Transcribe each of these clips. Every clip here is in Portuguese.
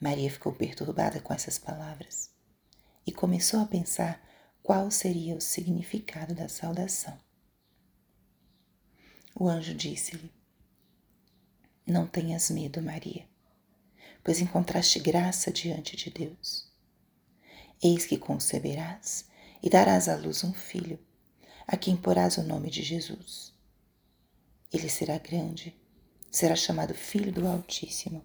Maria ficou perturbada com essas palavras e começou a pensar qual seria o significado da saudação. O anjo disse-lhe: Não tenhas medo, Maria, pois encontraste graça diante de Deus. Eis que conceberás e darás à luz um filho, a quem porás o nome de Jesus. Ele será grande será chamado Filho do Altíssimo,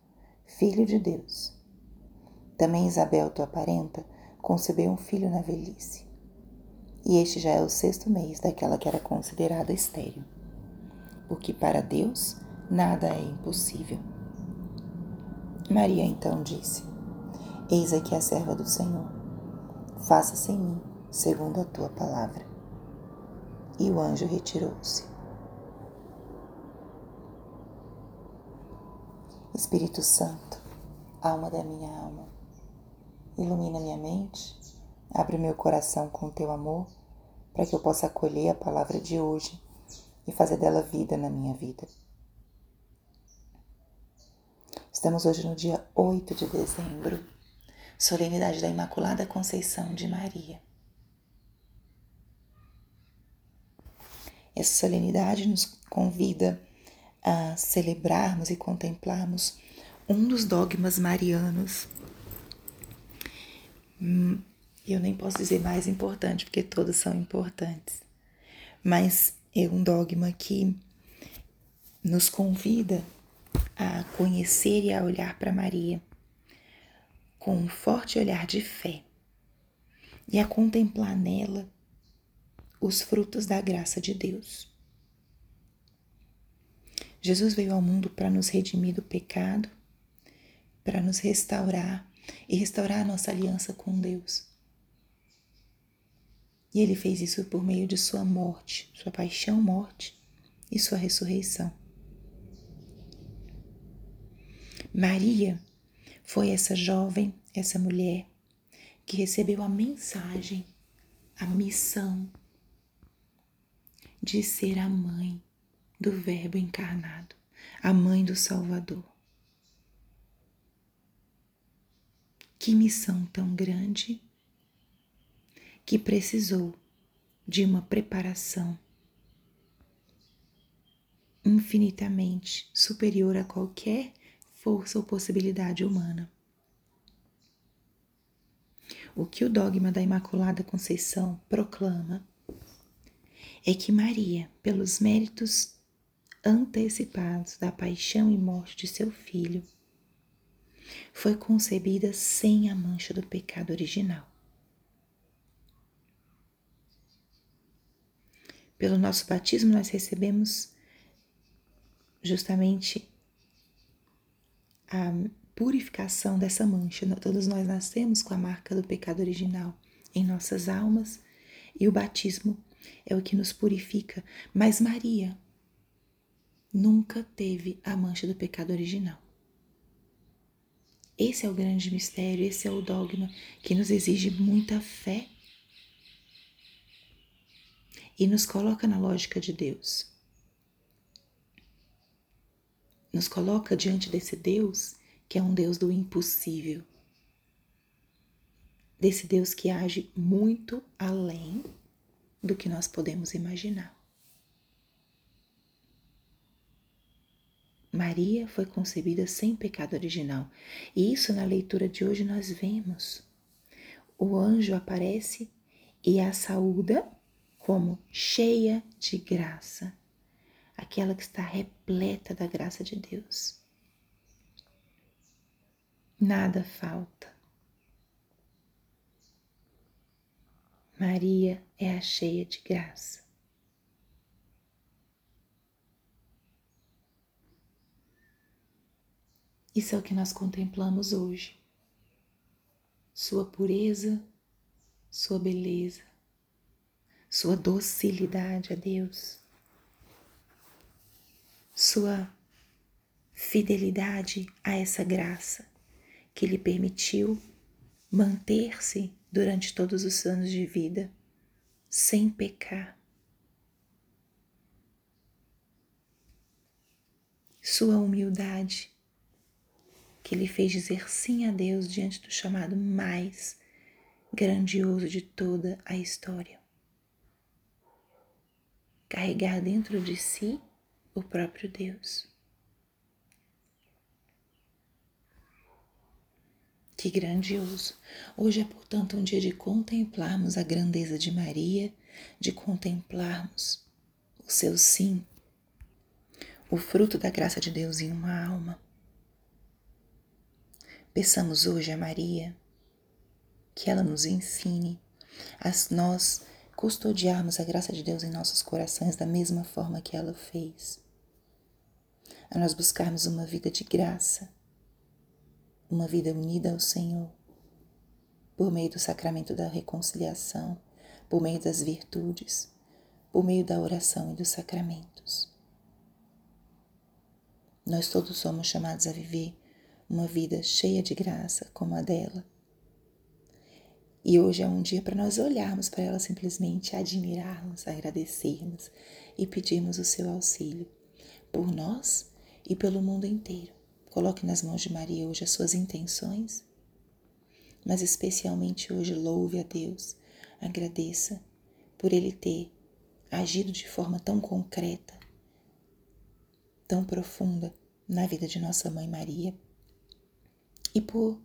Filho de Deus. Também Isabel, tua parenta, concebeu um filho na velhice. E este já é o sexto mês daquela que era considerada estéril. Porque para Deus nada é impossível. Maria então disse: Eis aqui a serva do Senhor. Faça-se em mim segundo a tua palavra. E o anjo retirou-se. Espírito Santo, alma da minha alma, ilumina minha mente, abre meu coração com teu amor, para que eu possa acolher a palavra de hoje e fazer dela vida na minha vida. Estamos hoje no dia 8 de dezembro, solenidade da Imaculada Conceição de Maria. Essa solenidade nos convida a celebrarmos e contemplarmos um dos dogmas marianos. Hum, eu nem posso dizer mais importante, porque todos são importantes, mas é um dogma que nos convida a conhecer e a olhar para Maria com um forte olhar de fé e a contemplar nela os frutos da graça de Deus. Jesus veio ao mundo para nos redimir do pecado, para nos restaurar e restaurar a nossa aliança com Deus. E ele fez isso por meio de sua morte, sua paixão, morte e sua ressurreição. Maria foi essa jovem, essa mulher que recebeu a mensagem, a missão de ser a mãe do Verbo encarnado, a mãe do Salvador. Que missão tão grande que precisou de uma preparação infinitamente superior a qualquer força ou possibilidade humana. O que o dogma da Imaculada Conceição proclama é que Maria, pelos méritos antecipados da paixão e morte de seu filho, foi concebida sem a mancha do pecado original. Pelo nosso batismo, nós recebemos justamente a purificação dessa mancha. Todos nós nascemos com a marca do pecado original em nossas almas e o batismo é o que nos purifica. Mas Maria, nunca teve a mancha do pecado original. Esse é o grande mistério, esse é o dogma que nos exige muita fé e nos coloca na lógica de Deus. Nos coloca diante desse Deus que é um Deus do impossível. Desse Deus que age muito além do que nós podemos imaginar. Maria foi concebida sem pecado original. E isso na leitura de hoje nós vemos o anjo aparece e a saúda como cheia de graça, aquela que está repleta da graça de Deus. Nada falta. Maria é a cheia de graça. Isso é o que nós contemplamos hoje. Sua pureza, sua beleza, sua docilidade a Deus, sua fidelidade a essa graça que lhe permitiu manter-se durante todos os anos de vida sem pecar. Sua humildade que lhe fez dizer sim a Deus diante do chamado mais grandioso de toda a história carregar dentro de si o próprio Deus. Que grandioso! Hoje é, portanto, um dia de contemplarmos a grandeza de Maria, de contemplarmos o seu sim, o fruto da graça de Deus em uma alma. Peçamos hoje a Maria que ela nos ensine a nós custodiarmos a graça de Deus em nossos corações da mesma forma que ela fez. A nós buscarmos uma vida de graça, uma vida unida ao Senhor, por meio do sacramento da reconciliação, por meio das virtudes, por meio da oração e dos sacramentos. Nós todos somos chamados a viver uma vida cheia de graça como a dela e hoje é um dia para nós olharmos para ela simplesmente, admirarmos, agradecermos e pedirmos o seu auxílio por nós e pelo mundo inteiro. Coloque nas mãos de Maria hoje as suas intenções, mas especialmente hoje louve a Deus, agradeça por Ele ter agido de forma tão concreta, tão profunda na vida de nossa mãe Maria e por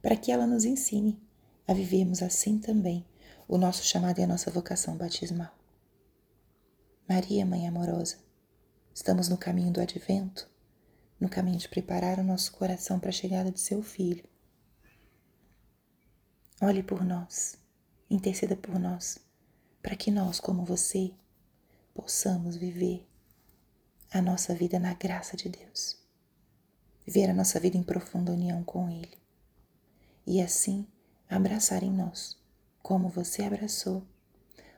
para que ela nos ensine a vivermos assim também o nosso chamado e a nossa vocação batismal. Maria, Mãe amorosa, estamos no caminho do advento, no caminho de preparar o nosso coração para a chegada de seu Filho. Olhe por nós, interceda por nós, para que nós, como você, possamos viver a nossa vida na graça de Deus, viver a nossa vida em profunda união com Ele. E assim, abraçar em nós, como você abraçou,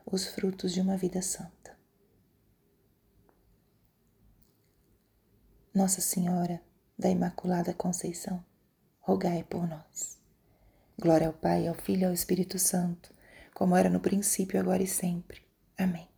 os frutos de uma vida santa. Nossa Senhora da Imaculada Conceição, rogai por nós. Glória ao Pai, ao Filho e ao Espírito Santo, como era no princípio, agora e sempre. Amém.